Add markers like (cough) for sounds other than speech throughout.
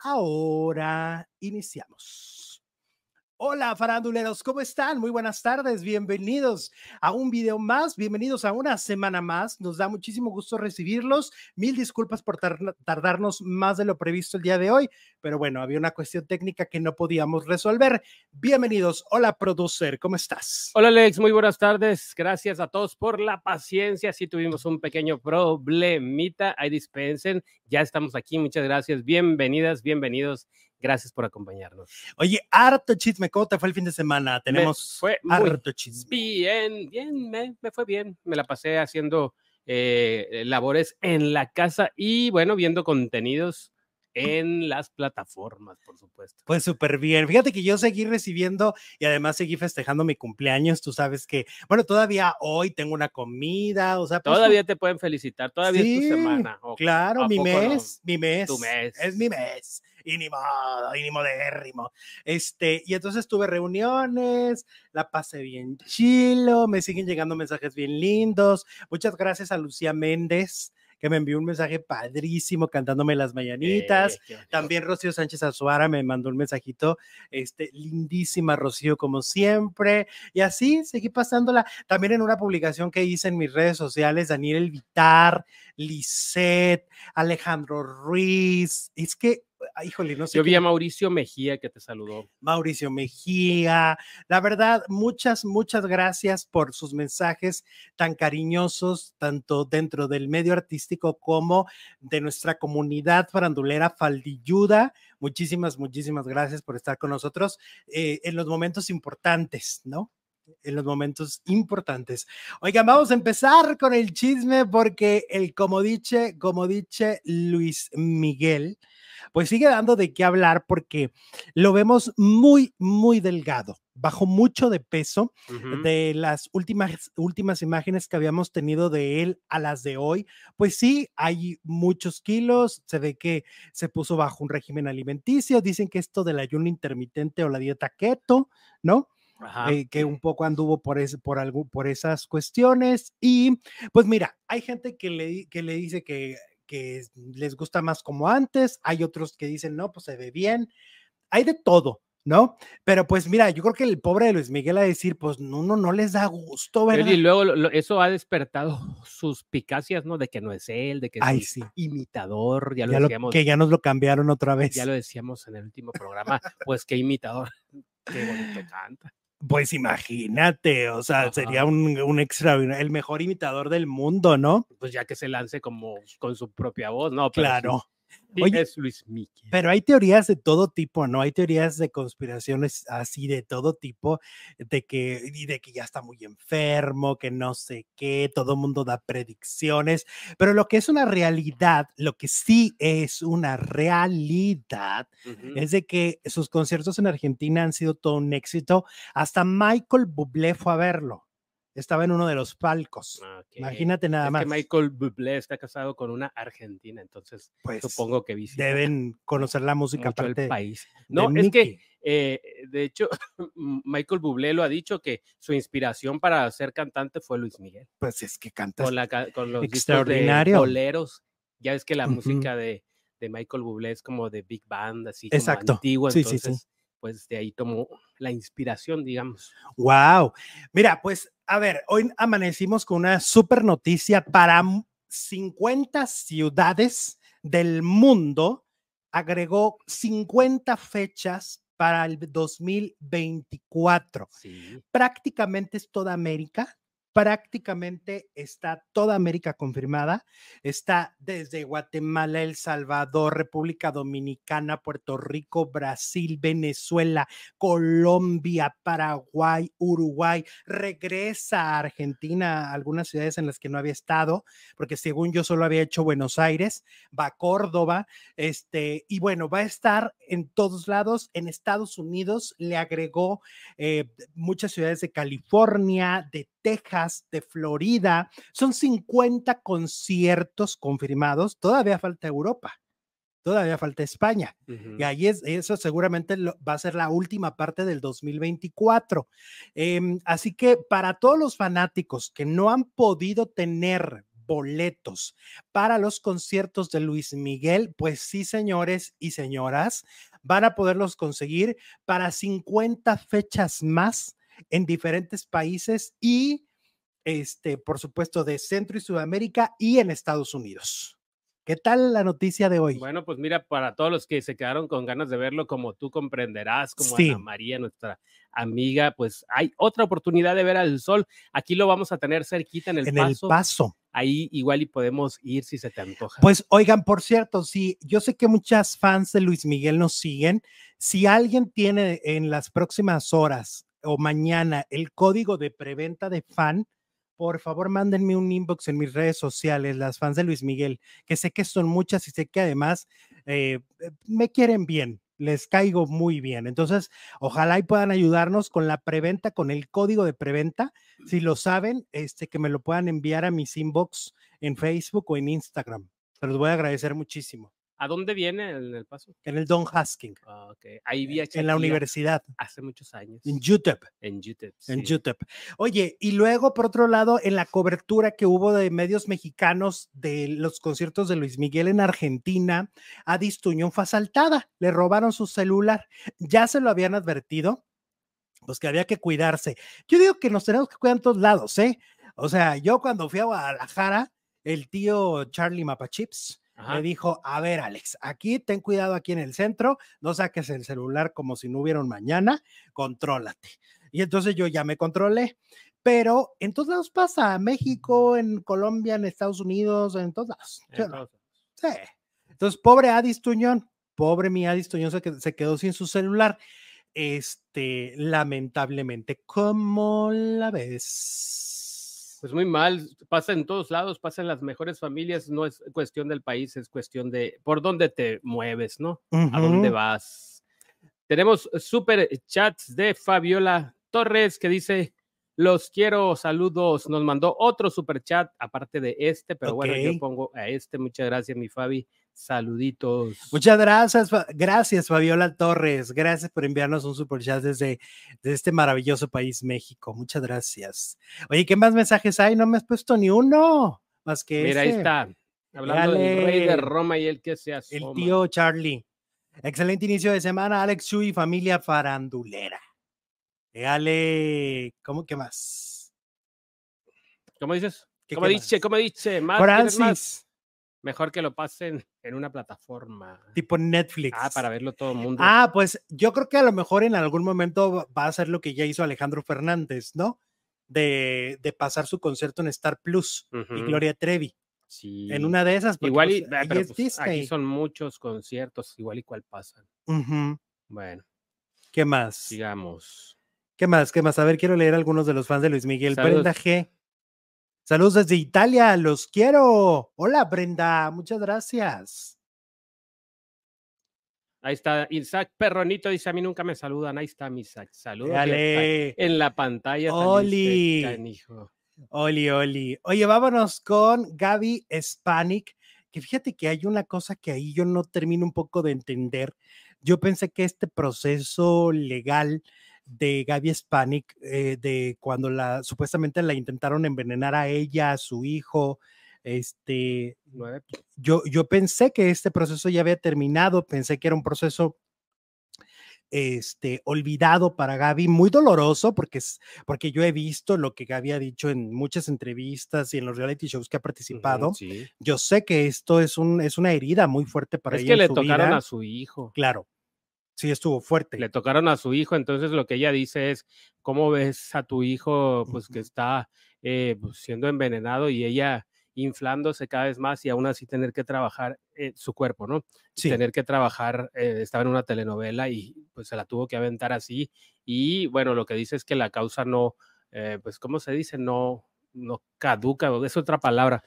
Ahora iniciamos. Hola faranduleros, ¿cómo están? Muy buenas tardes, bienvenidos a un video más, bienvenidos a una semana más. Nos da muchísimo gusto recibirlos. Mil disculpas por tardarnos más de lo previsto el día de hoy, pero bueno, había una cuestión técnica que no podíamos resolver. Bienvenidos. Hola, producer, ¿cómo estás? Hola, Alex, muy buenas tardes. Gracias a todos por la paciencia. Sí tuvimos un pequeño problemita, ahí dispensen. Ya estamos aquí, muchas gracias. Bienvenidas, bienvenidos Gracias por acompañarnos. Oye, harto chisme, ¿cómo te fue el fin de semana? Tenemos fue harto chisme. Bien, bien, me, fue bien. Me la pasé haciendo eh, labores en la casa y bueno, viendo contenidos en las plataformas, por supuesto. Pues súper bien. Fíjate que yo seguí recibiendo y además seguí festejando mi cumpleaños. Tú sabes que, bueno, todavía hoy tengo una comida, o sea. Pues, todavía te pueden felicitar, todavía es tu semana. claro, mi mes, mi mes. Tu mes. Es mi mes y ni modo, y ni modérrimo. Este, y entonces tuve reuniones, la pasé bien chilo, me siguen llegando mensajes bien lindos. Muchas gracias a Lucía Méndez que me envió un mensaje padrísimo cantándome las mañanitas. También Rocío Sánchez Azuara me mandó un mensajito, este, lindísima Rocío como siempre. Y así seguí pasándola. También en una publicación que hice en mis redes sociales, Daniel Elvitar, Lisette, Alejandro Ruiz. Es que híjole, no sé. Yo vi a Mauricio Mejía que te saludó. Mauricio Mejía, la verdad, muchas, muchas gracias por sus mensajes tan cariñosos, tanto dentro del medio artístico como de nuestra comunidad farandulera Faldilluda. Muchísimas, muchísimas gracias por estar con nosotros eh, en los momentos importantes, ¿no? en los momentos importantes. Oigan, vamos a empezar con el chisme porque el como dice, como dice Luis Miguel, pues sigue dando de qué hablar porque lo vemos muy, muy delgado bajó mucho de peso de las últimas, últimas imágenes que habíamos tenido de él a las de hoy. Pues sí, hay muchos kilos, se ve que se puso bajo un régimen alimenticio, dicen que esto del ayuno intermitente o la dieta keto, ¿no? Eh, que un poco anduvo por, ese, por, algo, por esas cuestiones. Y pues mira, hay gente que le, que le dice que que les gusta más como antes, hay otros que dicen, no, pues se ve bien, hay de todo, ¿no? Pero pues mira, yo creo que el pobre de Luis Miguel a decir, pues no, no, no les da gusto, ¿verdad? Y luego eso ha despertado (laughs) sus picacias, ¿no? De que no es él, de que es un imitador, ya lo decíamos. que ya nos lo cambiaron otra vez. Ya lo decíamos en el último programa, pues qué imitador, (laughs) qué bonito canta. Pues imagínate, o sea, sería un, un extraordinario, el mejor imitador del mundo, ¿no? Pues ya que se lance como con su propia voz, ¿no? claro. Oye, es Luis Miki. Pero hay teorías de todo tipo, ¿no? Hay teorías de conspiraciones así de todo tipo, de que, y de que ya está muy enfermo, que no sé qué, todo el mundo da predicciones, pero lo que es una realidad, lo que sí es una realidad, es de que sus conciertos en Argentina han sido todo un éxito. Hasta Michael Bublé fue a verlo estaba en uno de los palcos. Imagínate nada más. Que Michael Bublé está casado con una argentina, entonces pues, supongo que deben conocer la música aparte del país. No, es que eh, de hecho (laughs) Michael Bublé lo ha dicho que su inspiración para ser cantante fue Luis Miguel. Pues es que canta con, con los extraordinario. boleros. Ya ves que la música de, de, Michael Bublé es como de big band, así Exacto. como antiguo, entonces sí, sí, pues de ahí tomó la inspiración, digamos. Wow. Mira, pues a ver, hoy amanecimos con una super noticia para 50 ciudades del mundo. Agregó 50 fechas para el 2024. Prácticamente es toda América prácticamente está toda América confirmada. Está desde Guatemala, El Salvador, República Dominicana, Puerto Rico, Brasil, Venezuela, Colombia, Paraguay, Uruguay. Regresa a Argentina, algunas ciudades en las que no había estado, porque según yo solo había hecho Buenos Aires, va a Córdoba, este, y bueno, va a estar en todos lados. En Estados Unidos le agregó eh, muchas ciudades de California, de Texas, de Florida. Son 50 conciertos confirmados. Todavía falta Europa. Todavía falta España. Y ahí es, eso seguramente va a ser la última parte del 2024. Em, así que para todos los fanáticos que no han podido tener boletos para los conciertos de Luis Miguel, pues sí, señores y señoras, van a poderlos conseguir para 50 fechas más en diferentes países y, este, por supuesto, de Centro y Sudamérica y en Estados Unidos. ¿Qué tal la noticia de hoy? Bueno, pues mira, para todos los que se quedaron con ganas de verlo, como tú comprenderás, como Sí. Ana María, nuestra amiga, pues hay otra oportunidad de ver al sol. Aquí lo vamos a tener cerquita en el en paso. el paso. Ahí igual y podemos ir si se te antoja. Pues oigan, por cierto, sí, yo sé que muchas fans de Luis Miguel nos siguen. Si alguien tiene en las próximas horas o mañana el código de preventa de fan, por favor mándenme un inbox en mis redes sociales, las fans de Luis Miguel, que sé que son muchas y sé que además eh, eh, me quieren bien, les caigo muy bien. Entonces, ojalá y puedan ayudarnos con la preventa, con el código de preventa. Si lo saben, este, que me lo puedan enviar a mis inbox en Facebook o en Instagram. Se los voy a agradecer muchísimo. ¿A dónde viene en el paso? En el Don Husking, Ah, ok. Ahí vi a en la Shakira universidad, Hace muchos años. en YouTube. En YouTube. En. YouTube. Oye, y luego, por otro lado, en la cobertura que hubo de medios mexicanos de los conciertos de Luis Miguel en Argentina, Adis Tuñón fue asaltada, le robaron su celular. Ya se lo habían advertido, pues que había que cuidarse. Yo digo que nos tenemos que cuidar en todos lados, ¿eh? O sea, yo cuando fui a Guadalajara, el tío Charlie Mapachips Ajá. me dijo, a ver, Alex, aquí ten cuidado aquí en el centro, no saques el celular como si no hubiera un mañana, contrólate. Y entonces yo ya me controlé. Pero en todos lados pasa, México, en Colombia, en Estados Unidos, en todos lados. Entonces, Sí. Entonces, pobre Adis Tuñón, pobre mi Adis Tuñón se, se quedó sin su celular. Este, lamentablemente, ¿cómo la ves? Pues muy mal, pasa en todos lados, pasa en las mejores familias, no es cuestión del país, es cuestión de por dónde te mueves, ¿no? ¿A dónde vas? Tenemos super chats de Fabiola Torres que dice, los quiero, saludos. Nos mandó otro super chat aparte de este, pero bueno, yo pongo a este. Muchas gracias, mi Fabi. Saluditos. Muchas gracias, gracias Fabiola Torres, gracias por enviarnos un super chat desde, desde este maravilloso país México, muchas gracias. Oye, ¿qué más mensajes hay? No me has puesto ni uno, más que Mira, ahí está. Hablando del rey de Dale. Roma y el que se El asoma. tío Charlie. Excelente inicio de semana, Alex Chu y familia farandulera. Dale, ¿cómo que más? ¿Cómo dices? ¿Qué- ¿Cómo qué dice? más? ¿Cómo dice? Francis, Mejor que lo pasen en una plataforma. tipo Netflix. Ah, para verlo todo el mundo. Ah, pues yo creo que a lo mejor en algún momento va- a hacer lo que ya hizo Alejandro Fernández, ¿no? De, de pasar su concierto en Star Plus y Gloria Trevi. sí. En una de esas, Igual y, pues, ahí pero es pues, aquí son muchos conciertos, igual y cuál pasan. Ujú. Bueno, ¿Qué más? sigamos. ¿Qué más? ¿Qué más? A ver, quiero leer algunos de los fans de Luis Miguel. Saludos. Brenda G. Saludos desde Italia, los quiero. Hola, Brenda, muchas gracias. Ahí está Isaac Perronito, dice a mí nunca me saludan. Ahí está mi Isaac. Saludos. Dale. En la pantalla. Oli. canijo. Oli, Oli. Oye, vámonos con Gaby Spanik, que fíjate que hay una cosa que ahí yo no termino un poco de entender. Yo pensé que este proceso legal de Gaby Spanik, eh, de cuando la supuestamente la intentaron envenenar a ella, a su hijo, este, yo, yo pensé que este proceso ya había terminado, pensé que era un proceso este, olvidado para Gaby, muy doloroso, porque, es, porque yo he visto lo que Gaby ha dicho en muchas entrevistas y en los reality shows que ha participado. Sí. Yo sé que esto es, un, es una herida muy fuerte para Es ella. que en le tocaron vida. a su hijo. Claro, sí estuvo fuerte. Le tocaron a su hijo, entonces lo que ella dice es, ¿cómo ves a tu hijo pues que está eh, pues, siendo envenenado y ella inflándose cada vez más y aún así tener que trabajar eh, su cuerpo, ¿no? Sí, Tener que trabajar, eh, estaba en una telenovela y pues se la tuvo que aventar así y bueno, lo que dice es que la causa no, eh, pues ¿cómo se dice? No, no caduca, es otra palabra.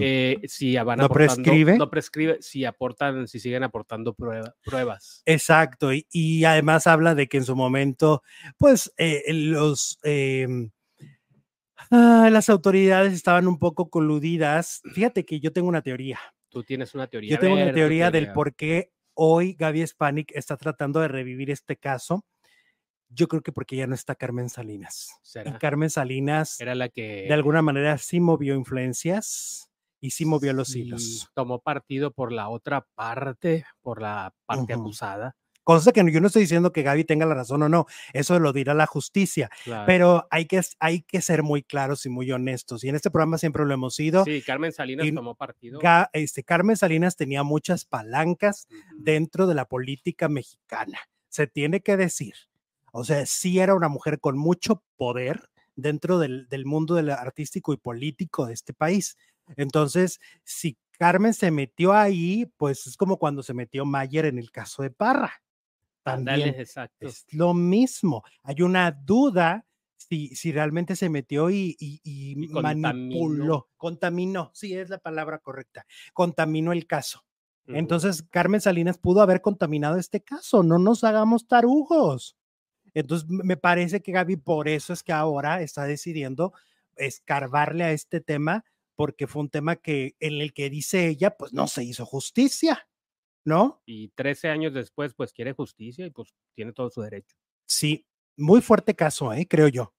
Eh, si van ¿No prescribe? No prescribe, si aportan, si siguen aportando prueba- pruebas. Exacto, y, y además habla de que en su momento, pues eh, los ah, las autoridades estaban un poco coludidas. Fíjate que yo tengo una teoría. Tú tienes una teoría. Yo tengo una tu teoría del teoría. por qué hoy Gaby Spanik está tratando de revivir este caso. Yo creo que porque ya no está Carmen Salinas. Y. Carmen Salinas Era la que. de alguna manera sí movió influencias y sí movió los hilos. Tomó partido por la otra parte, por la parte acusada. Cosa que yo no estoy diciendo que Gaby tenga la razón o no, eso lo dirá la justicia, pero hay que, hay que ser muy claros y muy honestos. Y en este programa siempre lo hemos sido. Sí, Carmen Salinas tomó partido. este, Carmen Salinas tenía muchas palancas dentro de la política mexicana, se tiene que decir. O sea, sí era una mujer con mucho poder dentro del, del mundo del artístico y político de este país. Entonces, si Carmen se metió ahí, pues es como cuando se metió Mayer en el caso de Parra también es lo mismo. Hay una duda si, si realmente se metió y, y, manipuló, contaminó, sí es la palabra correcta, contaminó el caso. Entonces, Carmen Salinas pudo haber contaminado este caso, no nos hagamos tarugos. Entonces, me parece que Gaby por eso es que ahora está decidiendo escarbarle a este tema, porque fue un tema que en el que dice ella, pues no se hizo justicia. ¿no? Y 13 años después, pues quiere justicia y pues tiene todo su derecho. Sí, muy fuerte caso, ¿eh? creo yo.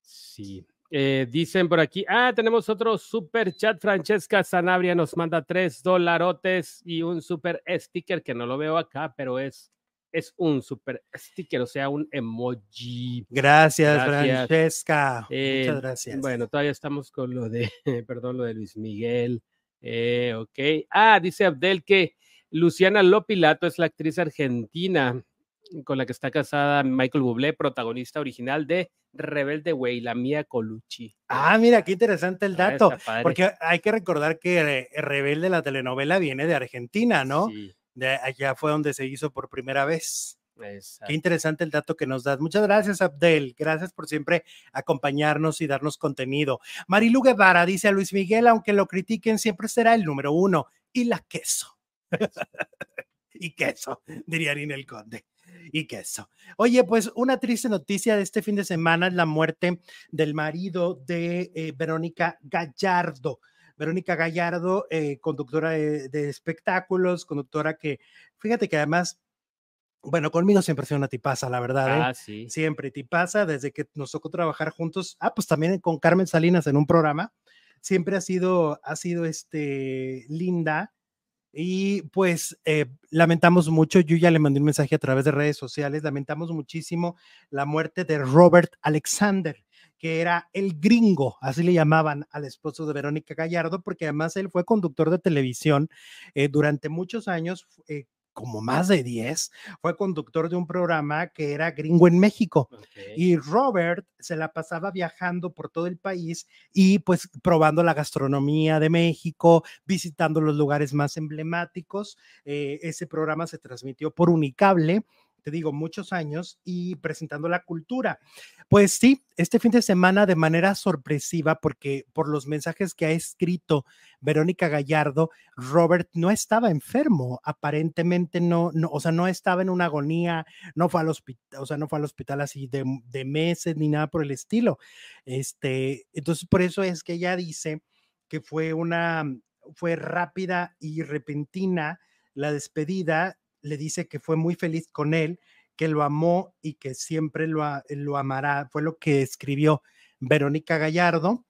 Sí. Eh, dicen por aquí, ah, tenemos otro super chat. Francesca Sanabria nos manda tres dolarotes y un super sticker que no lo veo acá, pero es, es un super sticker, o sea, un emoji. Gracias, Francesca. Muchas eh, gracias. Bueno, todavía estamos con lo de, (laughs) perdón, lo de Luis Miguel. Eh, ok. Ah, dice Abdel que Luciana Lopilato es la actriz argentina con la que está casada Michael Bublé, protagonista original de Rebelde Way, la mía Colucci. Ah, mira, qué interesante el ah, dato, porque hay que recordar que Rebelde, la telenovela, viene de Argentina, ¿no? Sí. De allá fue donde se hizo por primera vez. Qué interesante el dato que nos das. Muchas gracias, Abdel. Gracias por siempre acompañarnos y darnos contenido. Marilu Guevara dice a Luis Miguel, aunque lo critiquen, siempre será el número uno. Y la queso. (laughs) y queso, diría Ninel Conde. Y queso. Oye, pues una triste noticia de este fin de semana es la muerte del marido de eh, Verónica Gallardo. Verónica Gallardo, eh, conductora de, espectáculos, conductora que, fíjate que además bueno, conmigo siempre ha sido una tipaza, la verdad. ¿eh? Ah, sí. Siempre tipaza, desde que nos tocó trabajar juntos. Ah, pues también con Carmen Salinas en un programa. Siempre ha sido, ha sido este, linda. Y pues eh, lamentamos mucho, yo ya le mandé un mensaje a través de redes sociales, lamentamos muchísimo la muerte de Robert Alexander, que era el gringo, así le llamaban al esposo de Verónica Gallardo, porque además él fue conductor de televisión eh, durante muchos años, como más de 10, fue conductor de un programa que era gringo en México. Y Robert se la pasaba viajando por todo el país y pues probando la gastronomía de México, visitando los lugares más emblemáticos. Eh, ese programa se transmitió por Unicable te digo, muchos años y presentando la cultura. Pues sí, este fin de semana de manera sorpresiva, porque por los mensajes que ha escrito Verónica Gallardo, Robert no estaba enfermo, aparentemente no, no o sea, no estaba en una agonía, no fue al hospital, o sea, no fue al hospital así de, de meses ni nada por el estilo. Este, entonces, por eso es que ella dice que fue una, fue rápida y repentina la despedida le dice que fue muy feliz con él, que lo amó y que siempre lo, lo amará. Fue lo que escribió Verónica Gallardo.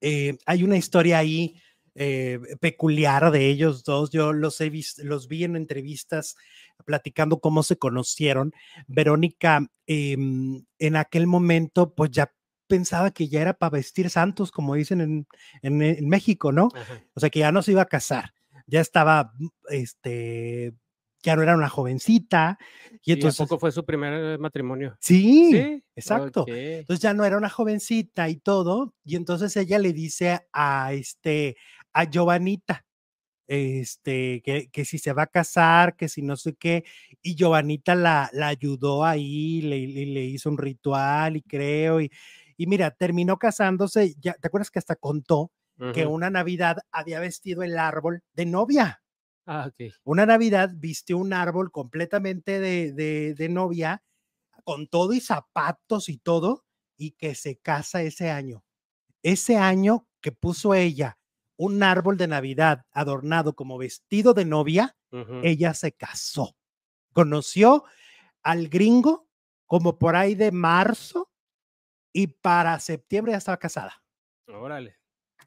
Eh, hay una historia ahí eh, peculiar de ellos dos. Yo los he visto, los vi en entrevistas platicando cómo se conocieron. Verónica em, en aquel momento, pues ya pensaba que ya era para vestir santos, como dicen en, México, ¿no? O sea, que ya no se iba a casar, ya estaba este, ya no era una jovencita. Y entonces. ¿Y poco fue su primer matrimonio? Sí, exacto. Entonces ya no era una jovencita y todo. Y entonces ella le dice a este, a Giovanita, este, que, que si se va a casar, que si no sé qué. Y Giovanita la, la ayudó ahí, le, le, hizo un ritual y creo. Y, y mira, terminó casándose. Ya, ¿Te acuerdas que hasta contó que una Navidad había vestido el árbol de novia? Ah, Una Navidad vistió un árbol completamente de, de, novia, con todo y zapatos y todo, y que se casa ese año. Ese año que puso ella un árbol de Navidad adornado como vestido de novia, ella se casó. Conoció al gringo como por ahí de marzo y para septiembre ya estaba casada. Órale.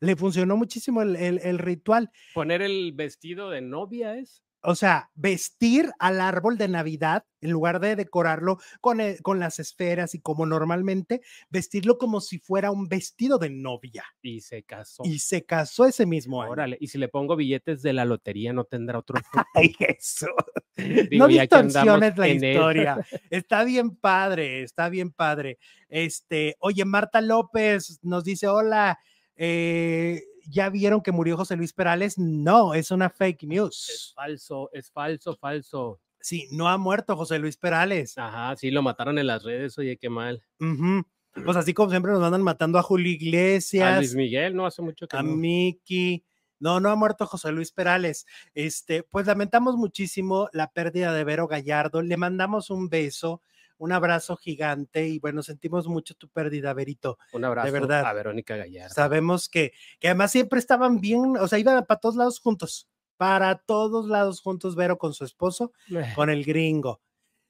Le funcionó muchísimo el, el- el ritual. Poner el vestido de novia es. O sea, vestir al árbol de Navidad, en lugar de decorarlo con, eh, con las esferas y como normalmente, vestirlo como si fuera un vestido de novia. Y se casó. Y se casó ese mismo año. Órale, y si le pongo billetes de la lotería, no tendrá otro? (laughs) Ay, eso. (laughs) Digo, no distorsiones la él. historia. Está bien padre, está bien padre. Este, oye, Marta López nos dice: Hola, eh, ¿ya vieron que murió José Luis Perales? No, es una fake Es news. falso, es falso, falso. Sí, no ha muerto José Luis Perales. Ajá, sí, lo mataron en las redes, oye, qué mal. Ujú. Pues así como siempre nos andan matando a Julio A Iglesias, Luis Miguel, no hace mucho que a no. Miki. No, no ha muerto José Luis Perales. Este, pues lamentamos muchísimo la pérdida de Vero Gallardo. Le mandamos un beso, un abrazo gigante y bueno, sentimos mucho tu pérdida, Verito. Un abrazo verdad. a Verónica Gallardo. Sabemos que, que además siempre estaban bien, o sea, iban para todos lados juntos, para todos lados juntos, Vero con su esposo, Eh, con el gringo.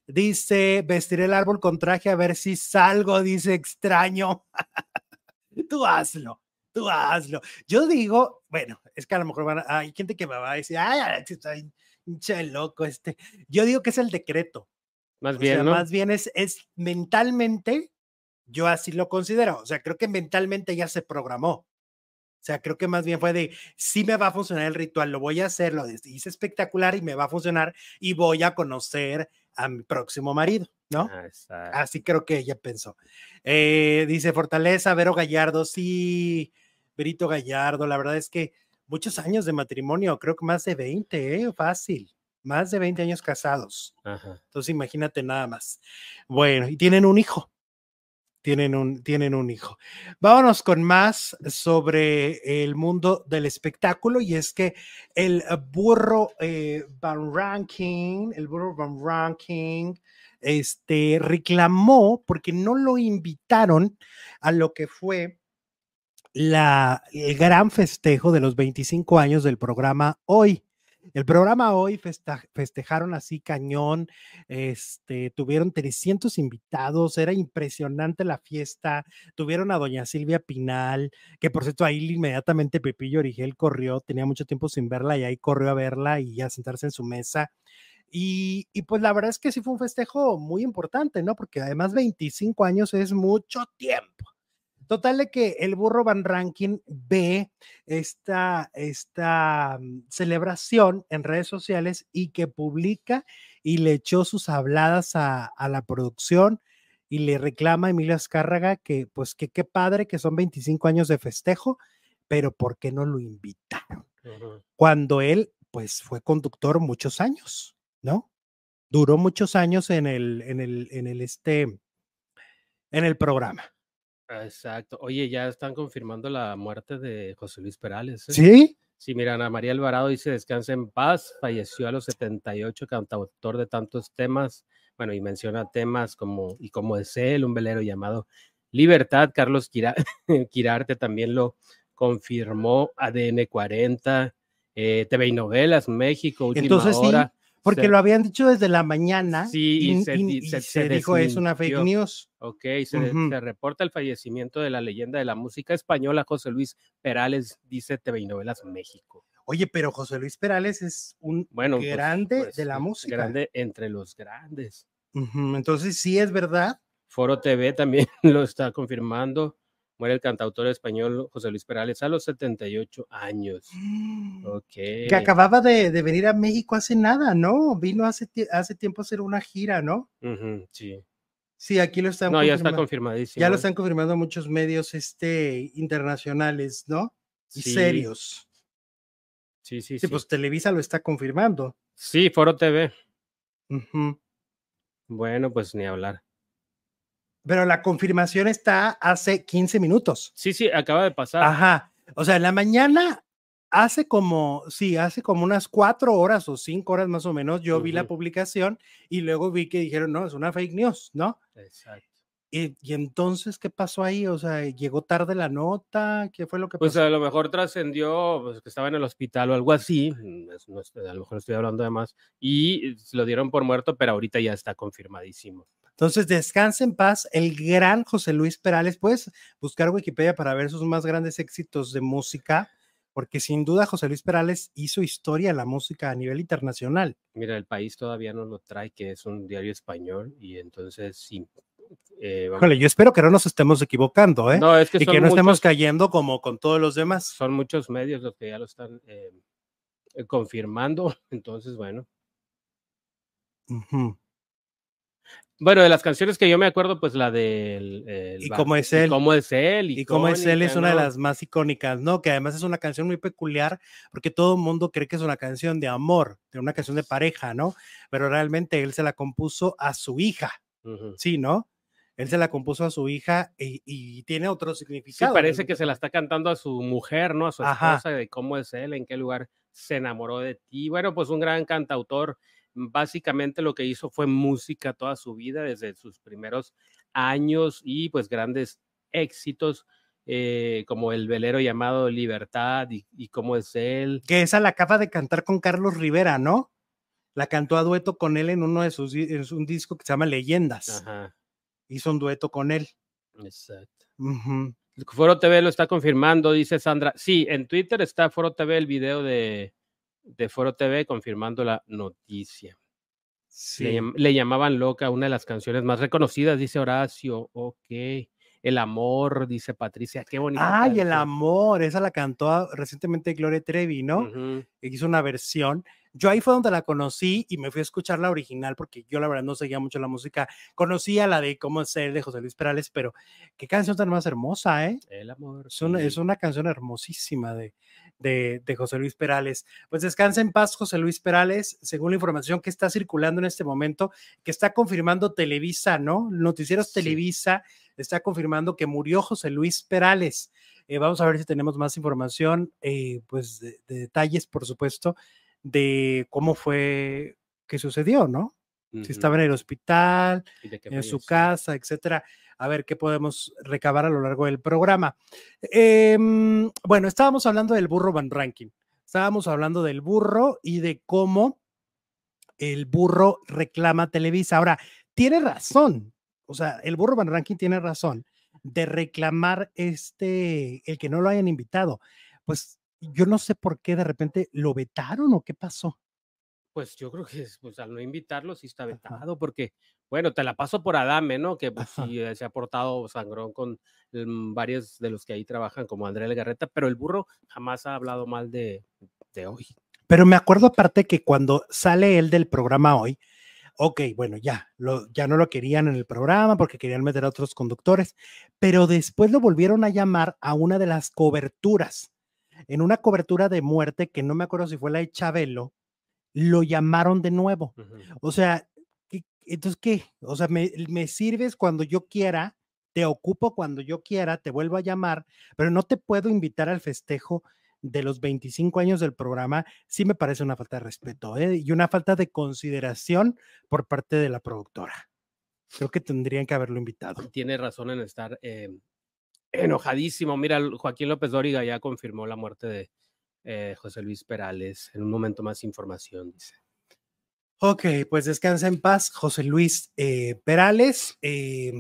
Dice, vestiré el árbol con traje a ver si salgo, dice extraño. (laughs) tú hazlo, tú hazlo. Yo digo, bueno, es que a lo mejor van a- hay gente que me va a decir, ay, Alex, está bien loco este. Yo digo que es el decreto. Más O bien, sea, ¿no? más bien es, es mentalmente, yo así lo considero. O sea, creo que mentalmente ya se programó. O sea, creo que más bien fue de, sí me va a funcionar el ritual, lo voy a hacer, lo hice espectacular y me va a funcionar y voy a conocer a mi próximo marido, ¿no? Ah, está- Así creo que ella pensó. Eh, dice Fortaleza, Vero Gallardo, sí, Verito Gallardo, la verdad es que muchos años de matrimonio, creo que más de 20, ¿eh? Fácil, más de 20 años casados. Ajá. Entonces imagínate nada más. Bueno, y tienen un hijo. Tienen un, tienen un hijo. Vámonos con más sobre el mundo del espectáculo y es que el burro eh, Van Ranking, el burro Van Ranking, este, reclamó porque no lo invitaron a lo que fue la, el gran festejo de los 25 años del programa Hoy. El programa Hoy festejaron así cañón, este, tuvieron 300 invitados, era impresionante la fiesta, tuvieron a doña Silvia Pinal, que por cierto ahí inmediatamente Pepillo Origel corrió, tenía mucho tiempo sin verla y ahí corrió a verla y a sentarse en su mesa. Y, y pues la verdad es que sí fue un festejo muy importante, ¿no? Porque además 25 años es mucho tiempo. Total de que el burro Van Ranking ve esta, esta mm, celebración en redes sociales y que publica y le echó sus habladas a, a la producción y le reclama a Emilio Azcárraga que pues que qué padre que son 25 años de festejo, pero ¿por qué no lo invitaron? Cuando él pues fue conductor muchos años, ¿no? Duró muchos años en el, en el, en el este, en el programa. Exacto. Oye, ya están confirmando la muerte de José Luis Perales. ¿eh? ¿Sí? Sí, mira, Ana María Alvarado dice descansa en paz, falleció a los 78, cantautor de tantos temas, bueno, y menciona temas como Y como es él, un velero llamado Libertad, Carlos Quira- (laughs) Quirarte también lo confirmó, ADN 40, eh, TV y Novelas, México, Última Entonces Hora. Porque se- lo habían dicho desde la mañana Sí, y y, se y- se- dijo es una fake news. Ok, se, reporta el fallecimiento de la leyenda de la música española, José Luis Perales, dice TV y Novelas México. Oye, pero José Luis Perales es un Bueno, pues, grande pues, de la música. Grande entre los grandes. Entonces sí es verdad. Foro TV también (laughs) lo está confirmando. Muere el cantautor español José Luis Perales a los 78 años. Ok. Que acababa de, de venir a México hace nada, ¿no? Vino hace, hace tiempo a hacer una gira, ¿no? Sí. Sí, aquí lo están No, ya está confirmadísimo. Ya lo ¿eh? están confirmando muchos medios este, internacionales, ¿no? Y Sí, serios. Sí, sí, Sí, sí. pues Televisa lo está confirmando. Sí, Foro TV. Bueno, pues ni hablar. Pero la confirmación está hace 15 minutos. Sí, sí, acaba de pasar. Ajá. O sea, en la mañana, hace como, sí, hace como unas cuatro horas o cinco horas más o menos, yo vi la publicación y luego vi que dijeron, no, es una fake news, ¿no? Exacto. Y, y entonces, ¿qué pasó ahí? O sea, llegó tarde la nota, ¿qué fue lo que Pues pasó? a lo mejor trascendió pues, que estaba en el hospital o algo así. mm, a lo mejor estoy hablando de más. Y se lo dieron por muerto, pero ahorita ya está confirmadísimo. Entonces, descanse en paz el gran José Luis Perales. Puedes buscar Wikipedia para ver sus más grandes éxitos de música, porque sin duda José Luis Perales hizo historia en la música a nivel internacional. Mira, el país todavía no lo trae, que es un diario español, y entonces sí. eh, vamos- Híjole, yo espero que no nos estemos equivocando, ¿eh? no, es que y que no estemos cayendo como con todos los demás. son muchos medios los que ya lo están eh, confirmando. (laughs) Entonces, bueno. Ujú. Bueno, de las canciones que yo me acuerdo, pues la del... el ¿Y cómo es y él? cómo es él? Y como es él, es una de las más icónicas, ¿no? Que además es una canción muy peculiar porque todo el mundo cree que es una canción de amor, de una canción de pareja, ¿no? Pero realmente él se la compuso a su hija. ¿sí, no? Él se la compuso a su hija y, y tiene otro Sí, significado. parece que se la está cantando a su mujer, ¿no? A su Ajá. esposa, de cómo es él, en qué lugar se enamoró de ti. Bueno, pues un gran cantautor. Básicamente lo que hizo fue música toda su vida, desde sus primeros años y pues grandes éxitos eh, como El velero llamado Libertad y, y cómo es él. Que esa la acaba de cantar con Carlos Rivera, ¿no? La cantó a dueto con él en uno de sus, en un disco que se llama Leyendas. Ajá, Hizo un dueto con él. exacto. Ujú. Foro TV lo está confirmando, dice Sandra. Sí, en Twitter está Foro TV el video de, de Foro TV confirmando la noticia. Sí. Le, llam- le llamaban loca, una de las canciones más reconocidas, dice Horacio. Ok. El amor, dice Patricia. Qué bonito. Ay, el amor, esa la cantó ah, recientemente Gloria Trevi, ¿no? hizo una versión. Yo ahí fue donde la conocí y me fui a escuchar la original porque yo la verdad no seguía mucho la música. Conocía la de Cómo ser de José Luis Perales, pero qué canción tan más hermosa, ¿eh? El amor. Es una, es una canción hermosísima de, de, de José Luis Perales. Pues descansa en paz, José Luis Perales, según la información que está circulando en este momento, que está confirmando Televisa, ¿no? Noticieros Sí. Televisa está confirmando que murió José Luis Perales. Eh, vamos a ver si tenemos más información, eh, pues de, de detalles, por supuesto, de cómo fue que sucedió, ¿no? Si estaba en el hospital, en su casa, etcétera. A ver qué podemos recabar a lo largo del programa. Em, bueno, estábamos hablando del burro Van Ranking. Estábamos hablando del burro y de cómo el burro reclama Televisa. Ahora, tiene razón. O sea, el burro Van Ranking tiene razón de reclamar este, el que no lo hayan invitado. Pues yo no sé por qué de repente lo vetaron o qué pasó. Pues yo creo que es, pues, al no invitarlo sí está Ajá. vetado, porque, bueno, te la paso por Adame, ¿no? Que pues, Ajá. sí eh, se ha portado sangrón con mm, varios de los que ahí trabajan, como André Legarreta, pero el burro jamás ha hablado mal de, de hoy. Pero me acuerdo aparte que cuando sale él del programa hoy, ok, bueno, ya, lo, ya no lo querían en el programa porque querían meter a otros conductores, pero después lo volvieron a llamar a una de las coberturas, en una cobertura de muerte que no me acuerdo si fue la de Chabelo, lo llamaron de nuevo. O sea, ¿qué- entonces, ¿qué? O sea, me, me sirves cuando yo quiera, te ocupo cuando yo quiera, te vuelvo a llamar, pero no te puedo invitar al festejo de los 25 años del programa, sí me parece una falta de respeto ¿eh? y una falta de consideración por parte de la productora. Creo que tendrían que haberlo invitado. Tiene razón en estar eh, enojadísimo. Mira, Joaquín López Dóriga ya confirmó la muerte de eh, José Luis Perales. En un momento más información, dice. Ok, pues descansa en paz, José Luis eh, Perales. Eh,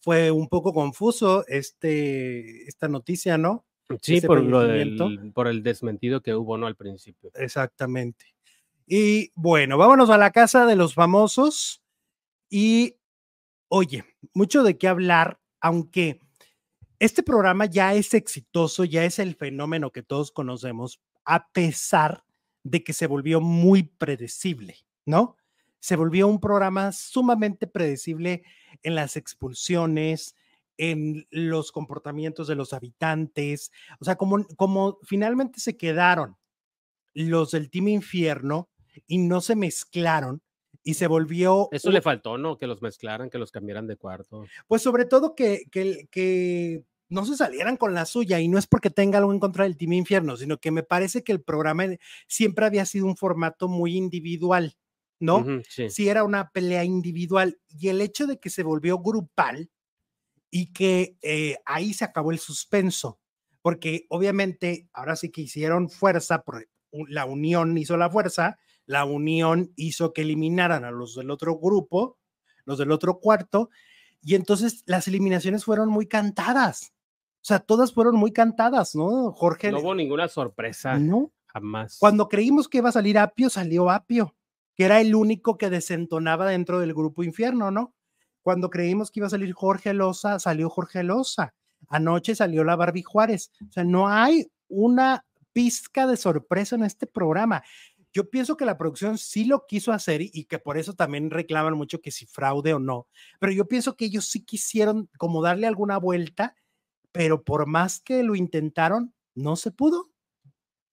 fue un poco confuso este, esta noticia, ¿no? Sí, Ese por, lo del- por el desmentido que hubo, ¿no? Al principio. Exactamente. Y bueno, vámonos a la casa de los famosos. Y oye, mucho de qué hablar, aunque este programa ya es exitoso, ya es el fenómeno que todos conocemos, a pesar de que se volvió muy predecible, ¿no? Se volvió un programa sumamente predecible en las expulsiones, en los comportamientos de los habitantes, o sea, como, como finalmente se quedaron los del Team Infierno y no se mezclaron y se volvió... Eso un- le faltó, ¿no? Que los mezclaran, que los cambiaran de cuarto. Pues sobre todo que, que, que no se salieran con la suya y no es porque tenga algo en contra del Team Infierno, sino que me parece que el programa siempre había sido un formato muy individual, ¿no? Sí. sí era una pelea individual y el hecho de que se volvió grupal y que eh, ahí se acabó el suspenso, porque obviamente ahora sí que hicieron fuerza, por, la unión hizo la fuerza, la unión hizo que eliminaran a los del otro grupo, los del otro cuarto, y entonces las eliminaciones fueron muy cantadas. O sea, todas fueron muy cantadas, ¿no? Jorge. No hubo ninguna sorpresa. No. Jamás. Cuando creímos que iba a salir Apio, salió Apio, que era el único que desentonaba dentro del grupo infierno, ¿no? Cuando creímos que iba a salir Jorge Loza, salió Jorge Loza. Anoche salió la Barbie Juárez. O sea, no hay una pizca de sorpresa en este programa. Yo pienso que la producción sí lo quiso hacer y, que por eso también reclaman mucho que si fraude o no, pero yo pienso que ellos sí quisieron como darle alguna vuelta, pero por más que lo intentaron, no se pudo.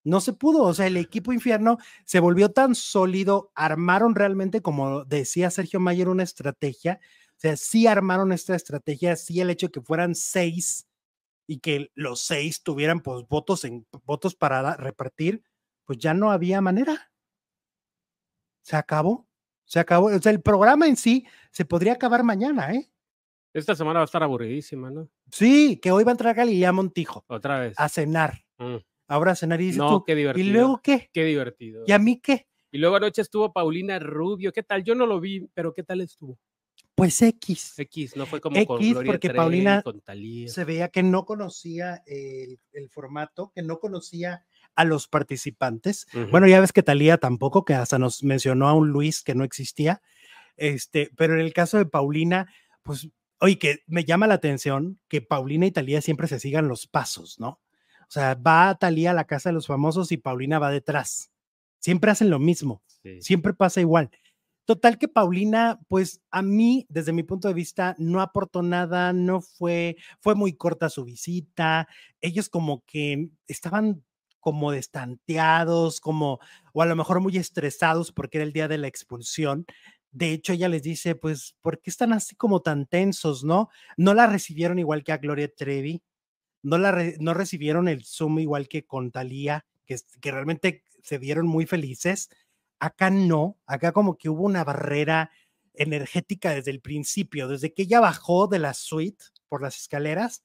No se pudo, o sea, el equipo infierno se volvió tan sólido, armaron realmente, como decía Sergio Mayer, una estrategia, o sea, sí armaron esta estrategia, sí el hecho de que fueran seis y que los seis tuvieran pues votos en votos para repartir, pues ya no había manera. Se acabó, se acabó. O sea, el programa en sí se podría acabar mañana, ¿eh? Esta semana va a estar aburridísima, ¿no? Sí, que hoy va a entrar Galilea Montijo. Otra vez. A cenar. Mm. Ahora a cenar y dices No, tú, qué divertido. ¿y luego qué? Qué divertido. ¿Y a mí qué? Y luego anoche estuvo Paulina Rubio. ¿Qué tal? Yo no lo vi, pero ¿qué tal estuvo? Pues X. X, no fue como con X, Gloria porque Paulina con. Se veía que no conocía el, el formato, que no conocía a los participantes. Bueno, ya ves que Talía tampoco, que hasta nos mencionó a un Luis que no existía. Este, pero en el caso de Paulina, pues, oye, que me llama la atención que Paulina y Talía siempre se sigan los pasos, ¿no? O sea, va Talía a la casa de los famosos y Paulina va detrás. Siempre hacen lo mismo, Sí. siempre pasa igual. Total que Paulina, pues a mí, desde mi punto de vista, no aportó nada, no fue, fue muy corta su visita. Ellos como que estaban como destanteados, como, o a lo mejor muy estresados porque era el día de la expulsión. De hecho, ella les dice, pues, ¿por qué están así como tan tensos, no? No la recibieron igual que a Gloria Trevi, no, la re- no recibieron el Zoom igual que con Talía, que, que realmente se vieron muy felices. Acá no, acá como que hubo una barrera energética desde el principio, desde que ella bajó de la suite por las escaleras,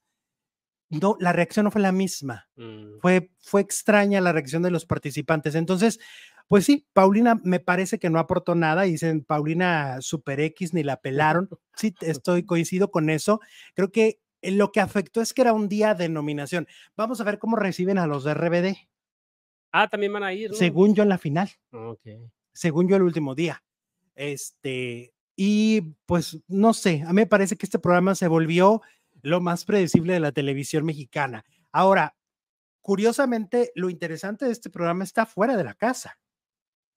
no, la reacción no fue la misma Mm. fue, fue extraña la reacción de los participantes. Entonces, pues sí, Paulina me parece que no aportó nada. Dicen Paulina Super X ni la pelaron. (laughs) Sí, estoy coincido con eso. Creo que eh, lo que afectó es que era un día de nominación. Vamos a ver cómo reciben a los de RBD, Ah, también van a ir, ¿no? según yo en la final, Ok. según yo el último día. Este, y pues no sé, a mí me parece que este programa se volvió lo más predecible de la televisión mexicana. Ahora, curiosamente, lo interesante de este programa está fuera de la casa.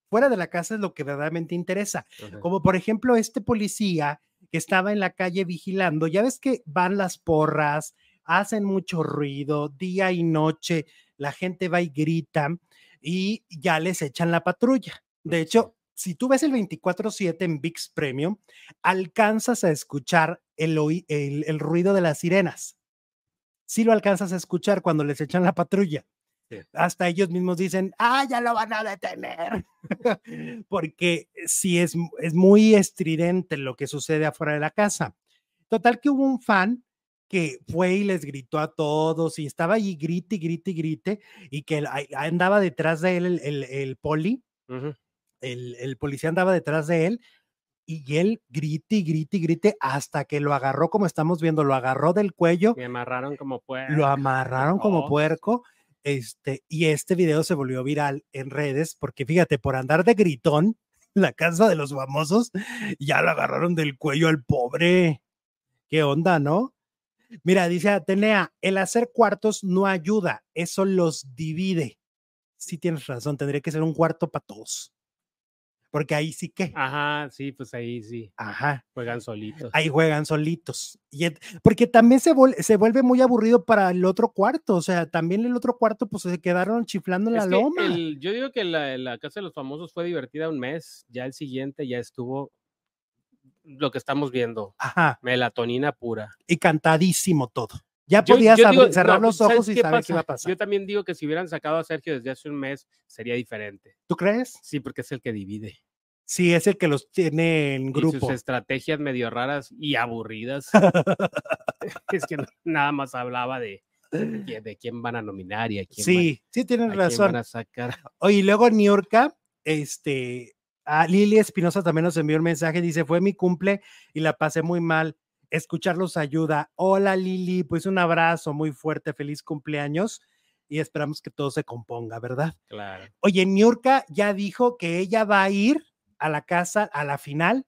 Fuera de la casa es lo que verdaderamente interesa. Ajá. Como por ejemplo este policía que estaba en la calle vigilando. Ya ves que van las porras, hacen mucho ruido día y noche, la gente va y grita y ya les echan la patrulla. De hecho, si tú ves el 24/7 en VIX Premium, alcanzas a escuchar el, el ruido de las sirenas. Sí lo alcanzas a escuchar cuando les echan la patrulla. Sí. Hasta ellos mismos dicen, ah, ya lo van a detener. (laughs) Porque sí es, es muy estridente lo que sucede afuera de la casa. Total que hubo un fan que fue y les gritó a todos y estaba allí grite, y grite, y grite, y que andaba detrás de él el, el- el poli, el, el policía andaba detrás de él y él grite y grite y grite hasta que lo agarró, como estamos viendo, lo agarró del cuello, Me amarraron como pues. lo amarraron como Oh. puerco. Este, y este video se volvió viral en redes porque fíjate, por andar de gritón, (laughs) la casa de los famosos, ya lo agarraron del cuello al pobre. ¿Qué onda, no? Mira, dice Atenea, el hacer cuartos no ayuda, eso los divide. Sí tienes razón, tendría que ser un cuarto para todos. Porque ahí sí que, Ajá, sí, pues ahí sí. ajá, Juegan solitos. ahí juegan solitos. Y et- porque también se, vuel- se vuelve muy aburrido para el otro cuarto, o sea, también el otro cuarto pues se quedaron chiflando en la Es loma. el- yo digo que la, la Casa de los Famosos fue divertida un mes, ya el siguiente ya estuvo lo que estamos viendo, Ajá, melatonina pura. y cantadísimo todo. Ya podías yo digo, cerrar no, los ¿sabes ojos y saber qué iba a pasa? pasar. Yo también digo que si hubieran sacado a Sergio desde hace un mes, sería diferente. ¿Tú crees? Sí, porque es el que divide. Sí, es el que los tiene en Y grupo. sus estrategias medio raras y aburridas. (laughs) (laughs) es que nada más hablaba de, de, de quién van a nominar y a quién, van- Sí, sí a tienes quién razón. van a sacar. Oye, y luego Niurka, este, A Lili Espinosa también nos envió un mensaje, dice, fue mi cumple y la pasé muy mal. Escucharlos ayuda. Hola Lili, pues un abrazo muy fuerte, feliz cumpleaños y esperamos que todo se componga, ¿verdad? Claro. Oye, Niurka ya dijo que ella va a ir a la casa a la final,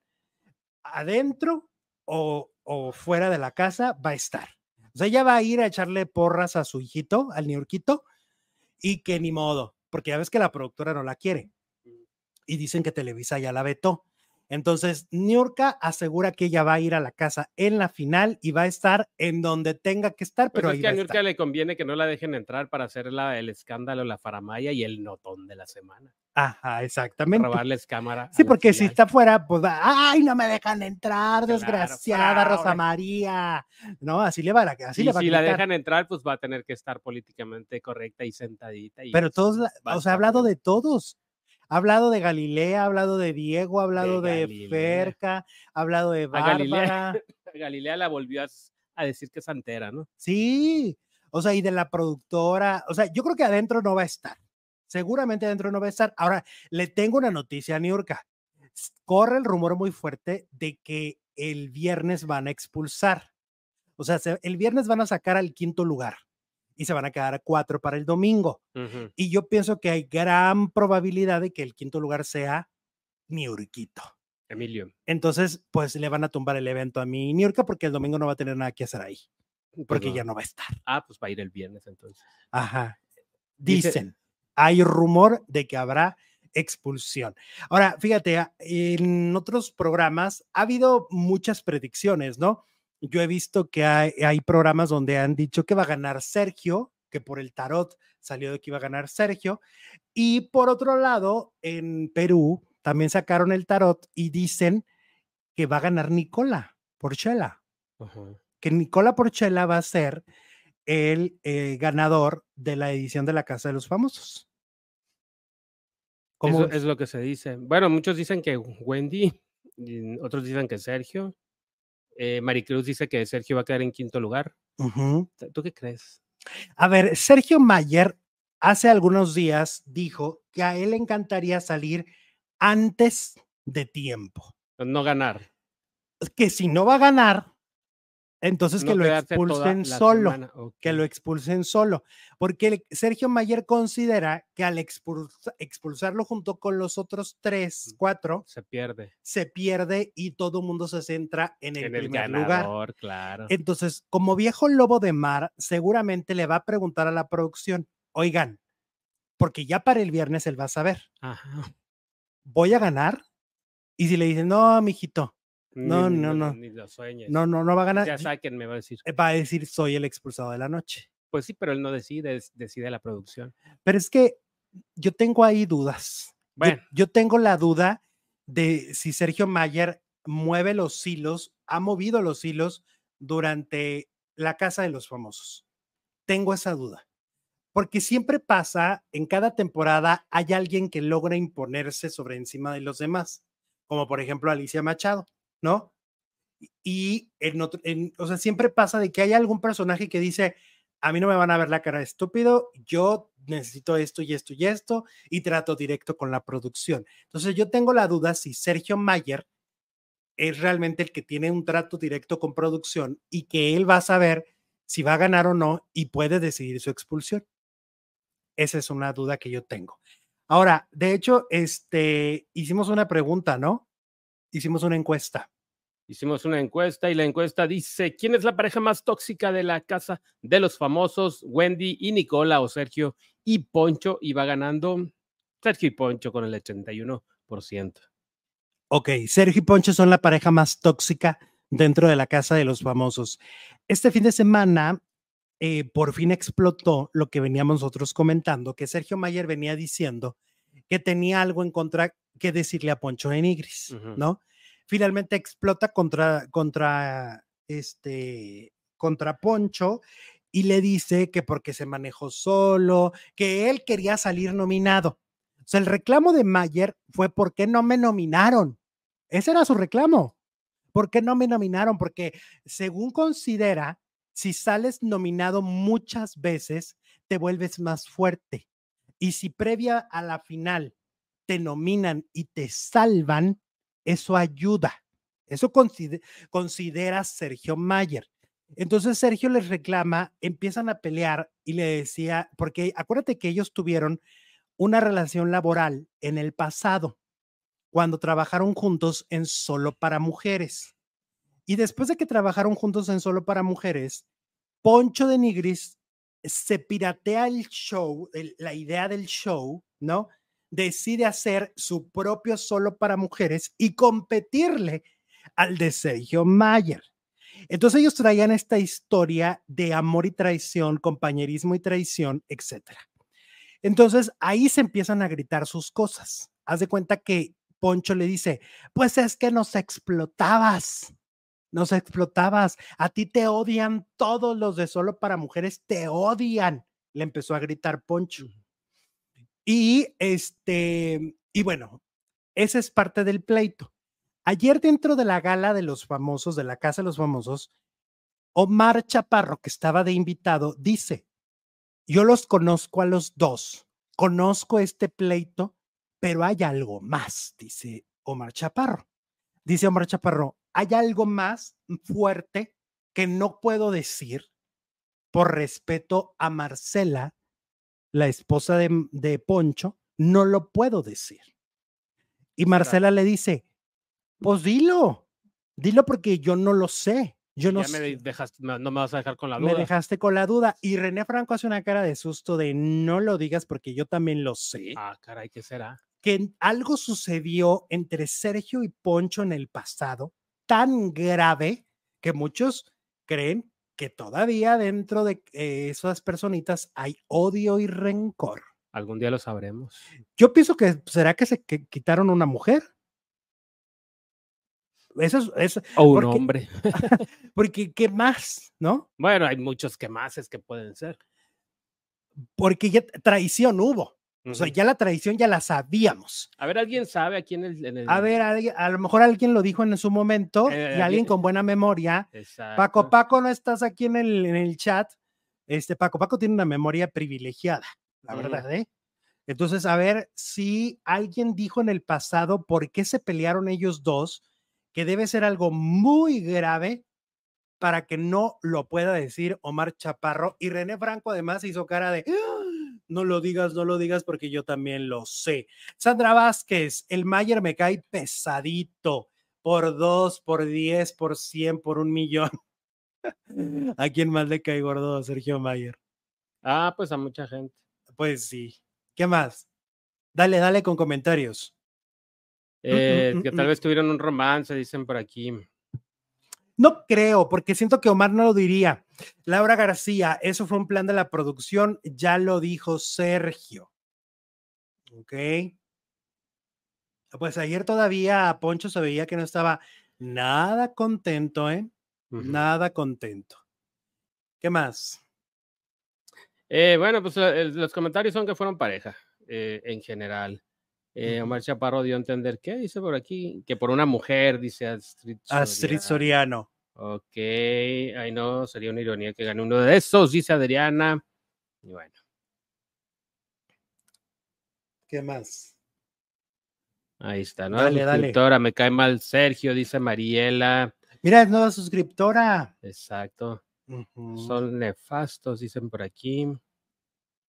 adentro o, o fuera de la casa, va a estar. O sea, ella va a ir a echarle porras a su hijito, al Niurquito, y que ni modo, porque ya ves que la productora no la quiere y dicen que Televisa ya la vetó. Entonces, Niurka asegura que ella va a ir a la casa en la final y va a estar en donde tenga que estar, Pues pero es ahí que a Niurka le conviene que no la dejen entrar para hacer la- el escándalo, la faramaya y el notón de la semana. Ajá, exactamente. Robarles cámara. Sí, la porque si está fuera, pues, va, ay, no me dejan entrar, Claro, desgraciada Rosa. María. No, así le va, a- así y le va a si la dejan entrar, pues va a tener que estar políticamente correcta y sentadita. Y Pero todos, la- o sea, ha hablado de todos. Ha hablado de Galilea, ha hablado de Diego, ha hablado de, Galilea. Ferca, ha hablado de A Galilea. Bárbara. (laughs) Galilea la volvió a, decir que es santera, ¿no? Sí, o sea, y de la productora. O sea, yo creo que adentro no va a estar. Seguramente adentro no va a estar. Ahora, le tengo una noticia a Niurka. Corre el rumor muy fuerte de que el viernes van a expulsar. O sea, se- el viernes van a sacar al quinto lugar y se van a quedar a cuatro para el domingo. Y yo pienso que hay gran probabilidad de que el quinto lugar sea Niurquito. Emilio. Entonces, pues le van a tumbar el evento a mi Niurka porque el domingo no va a tener nada que hacer ahí, pues porque no. ya no va a estar. Ah, pues va a ir el viernes entonces. Ajá. Dice- Dicen, hay rumor de que habrá expulsión. Ahora, fíjate, a- en otros programas ha habido muchas predicciones, ¿no? Yo he visto que hay, hay programas donde han dicho que va a ganar Sergio, que por el tarot salió de que iba a ganar Sergio. Y por otro lado, en Perú también sacaron el tarot y dicen que va a ganar Nicola Porchela que Nicola Porchela va a ser el eh, ganador de la edición de la Casa de los Famosos. ¿Cómo Eso es lo que se dice. Bueno, muchos dicen que Wendy, otros dicen que Sergio. Eh, Maricruz dice que Sergio va a quedar en quinto lugar. Ujú. ¿Tú qué crees? A ver, Sergio Mayer hace algunos días dijo que a él le encantaría salir antes de tiempo. No ganar. Que si no va a ganar, entonces que lo expulsen solo. que lo expulsen solo, porque Sergio Mayer considera que al expulsa- expulsarlo junto con los otros tres, cuatro, se pierde. se pierde y todo el mundo se centra en el en el primer lugar. ganador, claro. Entonces, como viejo lobo de mar, seguramente le va a preguntar a la producción, oigan, porque ya para el viernes él va a saber, Ajá. ¿voy a ganar? Y si le dicen, no, mijito, No, Ni- no, no. Ni lo sueñes. no, no, no va a ganar, Ya saquen, me va a decir. va a decir, soy el expulsado de la noche. Pues sí, pero él no decide, decide la producción. Pero es que yo tengo ahí dudas. Yo- Bueno. Yo, tengo la duda de si Sergio Mayer mueve los hilos, ha movido los hilos durante la Casa de los Famosos. Tengo esa duda. Porque siempre pasa, en cada temporada hay alguien que logra imponerse sobre encima de los demás, como por ejemplo Alicia Machado, ¿no? Y en otro, en- o sea, siempre pasa de que hay algún personaje que dice, a mí no me van a ver la cara estúpido, yo necesito esto y esto y esto, y trato directo con la producción. Entonces yo tengo la duda si Sergio Mayer es realmente el que tiene un trato directo con producción y que él va a saber si va a ganar o no y puede decidir su expulsión. Esa es una duda que yo tengo. Ahora, de hecho, este, hicimos una pregunta, ¿no? Hicimos una encuesta. Hicimos una encuesta y la encuesta dice, ¿quién es la pareja más tóxica de la casa de los famosos? Wendy y Nicola o Sergio y Poncho y va ganando Sergio y Poncho con el 81%. Ok, Sergio y Poncho son la pareja más tóxica dentro de la casa de los famosos. Este fin de semana, eh, por fin explotó lo que veníamos nosotros comentando, que Sergio Mayer venía diciendo que tenía algo en contra que decirle a Poncho de Nigris. ¿no? Finalmente explota contra, contra, este, contra Poncho y le dice que porque se manejó solo, que él quería salir nominado. O sea, el reclamo de Mayer fue ¿por qué no me nominaron? Ese era su reclamo. ¿Por qué no me nominaron? Porque según considera, si sales nominado muchas veces, te vuelves más fuerte. Y si previa a la final te nominan y te salvan, eso ayuda. Eso considera Sergio Mayer. Entonces Sergio les reclama, empiezan a pelear y le decía, porque acuérdate que ellos tuvieron una relación laboral en el pasado, cuando trabajaron juntos en Solo para Mujeres. Y después de que trabajaron juntos en Solo para Mujeres, Poncho de Nigris se piratea el show, la idea del show, ¿no? Decide hacer su propio Solo para Mujeres y competirle al de Sergio Mayer. Entonces ellos traían esta historia de amor y traición, compañerismo y traición, etc. Entonces ahí se empiezan a gritar sus cosas. Haz de cuenta que Poncho le dice, pues es que nos explotabas, nos explotabas, a ti te odian todos los de solo para mujeres, te odian, le empezó a gritar Poncho. Y este, y bueno, esa es parte del pleito. Ayer dentro de la gala de los famosos, de la Casa de los Famosos, Omar Chaparro, que estaba de invitado, dice, yo los conozco a los dos, conozco este pleito, pero hay algo más, dice Omar Chaparro. Dice Omar Chaparro, hay algo más fuerte que no puedo decir por respeto a Marcela, la esposa de, de Poncho, no lo puedo decir. Y Marcela le dice, pues dilo, dilo porque yo no lo sé. Yo no, ya me dejaste, no me vas a dejar con la duda. Me dejaste con la duda. Y René Franco hace una cara de susto de no lo digas porque yo también lo sé. Ah, caray, ¿qué será? Que algo sucedió entre Sergio y Poncho en el pasado tan grave que muchos creen que todavía dentro de esas personitas hay odio y rencor. Algún día lo sabremos. Yo pienso que será que se quitaron una mujer. Eso es. o un hombre. (laughs) (laughs) porque, ¿qué más? ¿No? Bueno, hay muchos que más es que pueden ser. Porque ya traición hubo. O sea, ya la traición ya la sabíamos. A ver, ¿alguien sabe aquí en el...? A ver, a, lo mejor alguien lo dijo en su momento eh, y alguien con buena memoria. Paco, Paco, no estás aquí en el, en el chat. Este, Paco, Paco tiene una memoria privilegiada, la verdad, ¿eh? Entonces, a ver si alguien dijo en el pasado por qué se pelearon ellos dos que debe ser algo muy grave para que no lo pueda decir Omar Chaparro. Y René Franco además hizo cara de, ¡Ah! No lo digas, no lo digas porque yo también lo sé. Sandra Vázquez, el Mayer me cae pesadito por dos, por diez, por cien, por un millón. (laughs) ¿A quién más le cae gordo a Sergio Mayer? Ah, pues a mucha gente. Pues sí. ¿Qué más? Dale, dale con comentarios. Eh, que tal vez tuvieron un romance, dicen por aquí. No creo, porque siento que Omar no lo diría. Laura García, eso fue un plan de la producción, ya lo dijo Sergio. Ok. Pues ayer todavía Poncho se veía que no estaba nada contento, ¿eh? Nada contento. ¿Qué más? Eh, bueno, pues eh, los comentarios son que fueron pareja en general. Eh, Omar Chaparro dio a entender, ¿qué dice por aquí? Que por una mujer, dice Astrid Soriano. Astrid Soriano. Ok, ay no, sería una ironía que gane uno de esos, dice Adriana. Y bueno. ¿Qué más? Ahí está, ¿no? Dale, suscriptora, me cae mal Sergio, dice Mariela. Mira, es nueva suscriptora. Exacto. Son nefastos, dicen por aquí.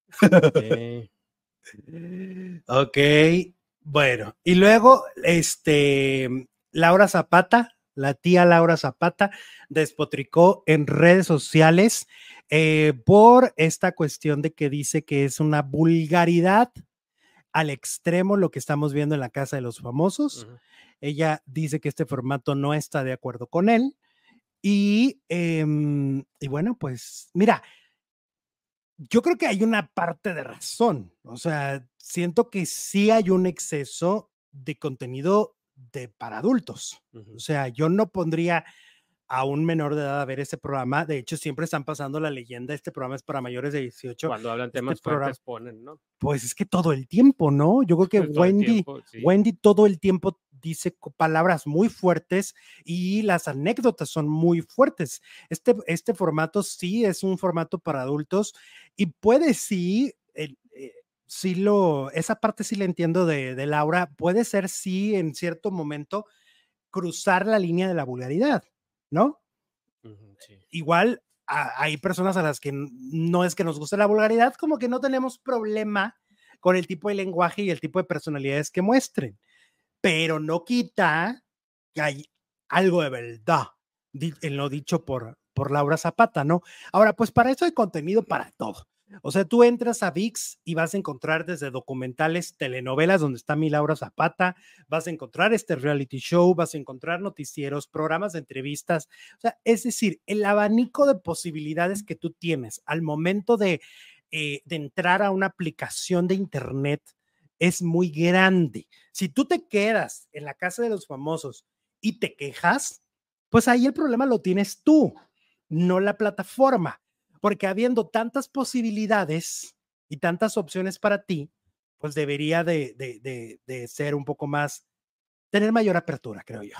(laughs) Okay. Ok, bueno, y luego, este, Laura Zapata, la tía Laura Zapata, despotricó en redes sociales eh, por esta cuestión de que dice que es una vulgaridad al extremo lo que estamos viendo en la Casa de los Famosos. Ella dice que este formato no está de acuerdo con él. Y, em, y bueno, pues mira, yo creo que hay una parte de razón. O sea, siento que sí hay un exceso de contenido de para adultos. O sea, yo no pondría a un menor de edad a ver ese programa. De hecho, siempre están pasando la leyenda, este programa es para mayores de 18. Cuando hablan este temas fuertes ponen, ¿no? Pues es que todo el tiempo, ¿no? Yo creo que (laughs) Wendy, Wendy todo el tiempo dice palabras muy fuertes y las anécdotas son muy fuertes. Este, este formato sí es un formato para adultos y puede sí sí lo, esa parte sí la entiendo de, de Laura. Puede ser, sí, en cierto momento, cruzar la línea de la vulgaridad, ¿no? Sí. igual a- hay personas a las que no es que nos guste la vulgaridad, como que no tenemos problema con el tipo de lenguaje y el tipo de personalidades que muestren, pero no quita que hay algo de verdad en lo dicho por, por Laura Zapata, ¿no? Ahora, pues para eso hay contenido para todo. O sea, tú entras a VIX y vas a encontrar desde documentales, telenovelas donde está mi Laura Zapata, vas a encontrar este reality show, vas a encontrar noticieros, programas de entrevistas, o sea, es decir, el abanico de posibilidades que tú tienes al momento de, eh, de entrar a una aplicación de Internet es muy grande. Si tú te quedas en la casa de los famosos y te quejas, pues ahí el problema lo tienes tú, no la plataforma, porque habiendo tantas posibilidades y tantas opciones para ti, pues debería de, de, de, de ser un poco más, tener mayor apertura, creo yo.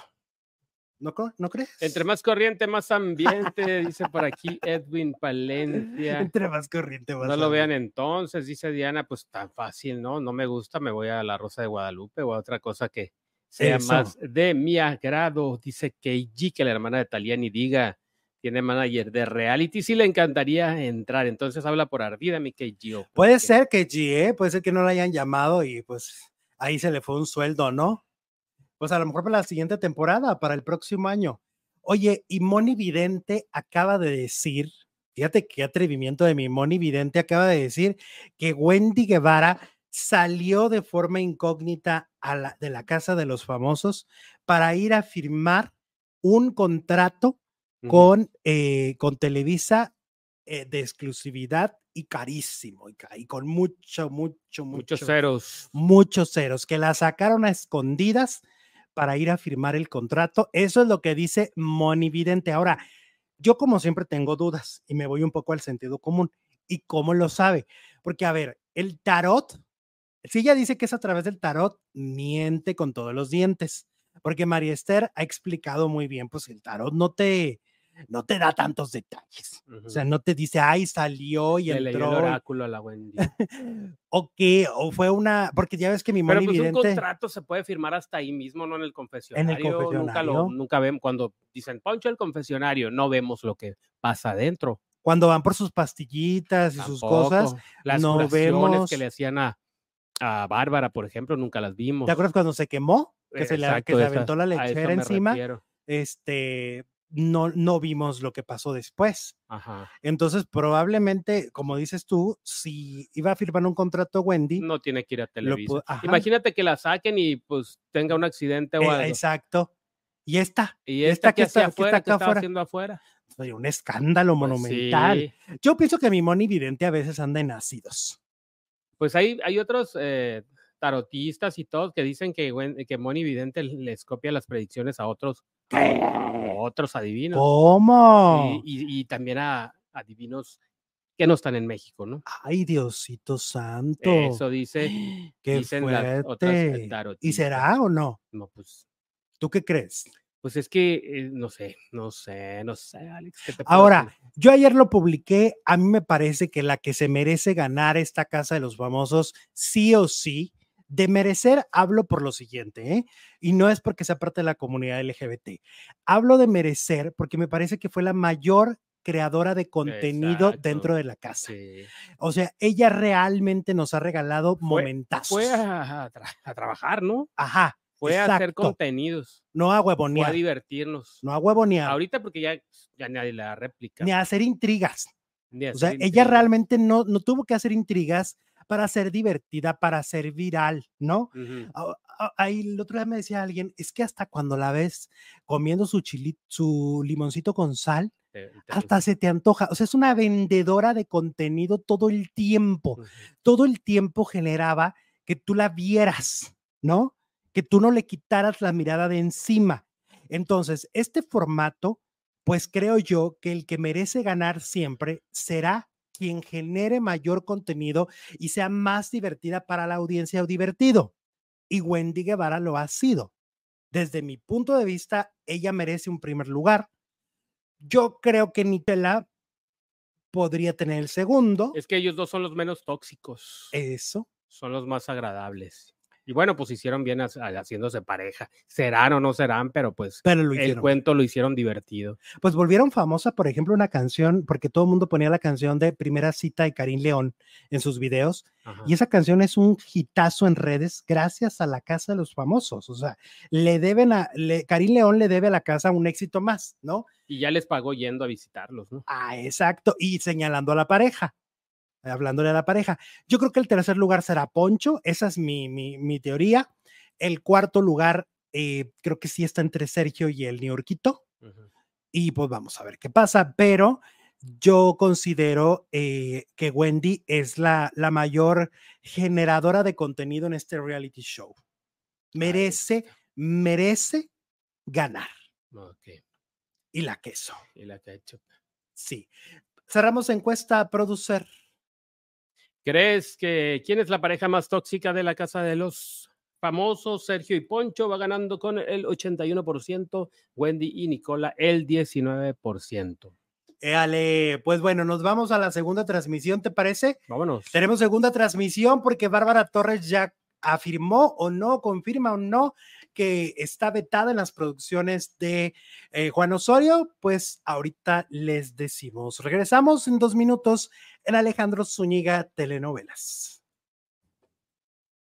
¿No, cro- ¿no crees? Entre más corriente, más ambiente, dice por aquí (laughs) Edwin Palencia. Entre más corriente, más No lo vean entonces, dice Diana, pues tan fácil, ¿no? No me gusta, me voy a la Rosa de Guadalupe o a otra cosa que sea Eso. más de mi agrado. Dice Keiji, que la hermana de Taliani diga, tiene manager de reality, sí le encantaría entrar. Entonces habla por ardida, mi Keiji. o Puede ser que G, ¿eh? puede ser que no la hayan llamado y pues ahí se le fue un sueldo, ¿no? Pues a lo mejor para la siguiente temporada, para el próximo año. Oye, y Moni Vidente acaba de decir, fíjate qué atrevimiento de mi Moni Vidente acaba de decir que Wendy Guevara salió de forma incógnita a la- de la casa de los famosos para ir a firmar un contrato Con, eh, con Televisa eh, de exclusividad y carísimo y, con mucho, mucho, muchos mucho, ceros. muchos ceros que la sacaron a escondidas para ir a firmar el contrato. Eso es lo que dice Moni Vidente. Ahora, yo como siempre tengo dudas y me voy un poco al sentido común. ¿Y cómo lo sabe? Porque, a ver, el tarot, si ella dice que es a través del tarot, miente con todos los dientes. Porque María Esther ha explicado muy bien, pues el tarot no te, no te da tantos detalles. O sea, no te dice, ay, salió y Le leyó el entró. oráculo a la Wendy. (laughs) o qué, o fue una, porque ya ves que mi Pero Moni pues un contrato se puede firmar hasta ahí mismo, no en el confesionario. Nunca lo, confesionario. nunca vemos cuando dicen Poncho el confesionario, no vemos lo que pasa adentro. cuando van por sus pastillitas y sus cosas. Las no vemos- que le hacían a, a Bárbara, por ejemplo, nunca las vimos. ¿Te acuerdas cuando se quemó? Que se le, que se aventó la lechera encima. refiero. Este, no, no vimos lo que pasó después. Ajá. Entonces, probablemente, como dices tú, si iba a firmar un contrato Wendy, No tiene que ir a Televisa. Imagínate que la saquen y pues tenga un accidente o eh, algo. exacto. Y esta, Y esta esta que está- que afuera, está que acá estaba afuera. haciendo afuera. oye, un escándalo Pues monumental. sí. Yo pienso que mi Moni Vidente a veces anda en ácidos. Pues hay, hay otros eh, tarotistas y todos que dicen que, que Moni Vidente les copia las predicciones a otros, otros adivinos. ¿Cómo? Y, y- y también a adivinos que no están en México, ¿no? Ay, Diosito santo. Eso dice, (gasps) Qué dicen las otras fuerte. ¿Y será o no? No, pues, ¿Tú qué crees? pues es que eh, no sé, no sé, no sé, Alex. ¿qué te Ahora, decir? yo ayer lo publiqué, a mí me parece que la que se merece ganar esta casa de los famosos, sí o sí, de merecer, hablo por lo siguiente, ¿eh? y no es porque sea parte de la comunidad LGBT, hablo de merecer porque me parece que fue la mayor creadora de contenido Exacto. dentro de la casa. Sí. O sea, ella realmente nos ha regalado Fue- momentazos. Fue a, a tra- a trabajar, ¿no? Ajá. Fue a hacer contenidos, No a fue a huevonear, divertirnos. no a huevonear, Ahorita porque ya, ya nadie la réplica. ni a hacer intrigas. ni a O sea, hacer ella realmente no, no tuvo que hacer intrigas para ser divertida, para ser viral, ¿no? Ujú. Ah, ah, Ahí el otro día me decía alguien, es que hasta cuando la ves comiendo su chili, su limoncito con sal, Te- te- hasta se te antoja. O sea, es una vendedora de contenido todo el tiempo. Todo el tiempo generaba que tú la vieras, ¿no? Que tú no le quitaras la mirada de encima. Entonces, este formato, pues creo yo que el que merece ganar siempre será quien genere mayor contenido y sea más divertida para la audiencia o divertido. Y Wendy Guevara lo ha sido. Desde mi punto de vista, ella merece un primer lugar. Yo creo que Nitela podría tener el segundo. Es que ellos dos son los menos tóxicos. Eso. Son los más agradables. Y bueno, pues hicieron bien haciéndose pareja. Serán o no serán, pero pues el cuento lo hicieron divertido. Pues volvieron famosa, por ejemplo, una canción, porque todo el mundo ponía la canción de Primera Cita de Karim León en sus videos. Y esa canción es un hitazo en redes gracias a la Casa de los Famosos. O sea, le deben a, Karim León le debe a la casa un éxito más, ¿no? Y ya les pagó yendo a visitarlos, ¿no? Ah, exacto. Y señalando a la pareja hablándole a la pareja. Yo creo que el tercer lugar será Poncho, esa es mi, mi, teoría. El cuarto lugar eh, creo que sí está entre Sergio y el New Yorkito. Y pues vamos a ver qué pasa, pero yo considero eh, que Wendy es la, la mayor generadora de contenido en este reality show. Merece, merece ganar. Y la queso. Y la ketchup. Sí. Cerramos encuesta, producer. ¿Crees que quién es la pareja más tóxica de la casa de los famosos? Sergio y Poncho va ganando con el 81%, Wendy y Nicola el 19%. Ale, pues bueno, nos vamos a la segunda transmisión, ¿te parece? Vámonos. Tenemos segunda transmisión porque Bárbara Torres ya afirmó o no, confirma o no que está vetada en las producciones de eh, Juan Osorio, pues ahorita les decimos. Regresamos en dos minutos en Alejandro Zúñiga Telenovelas.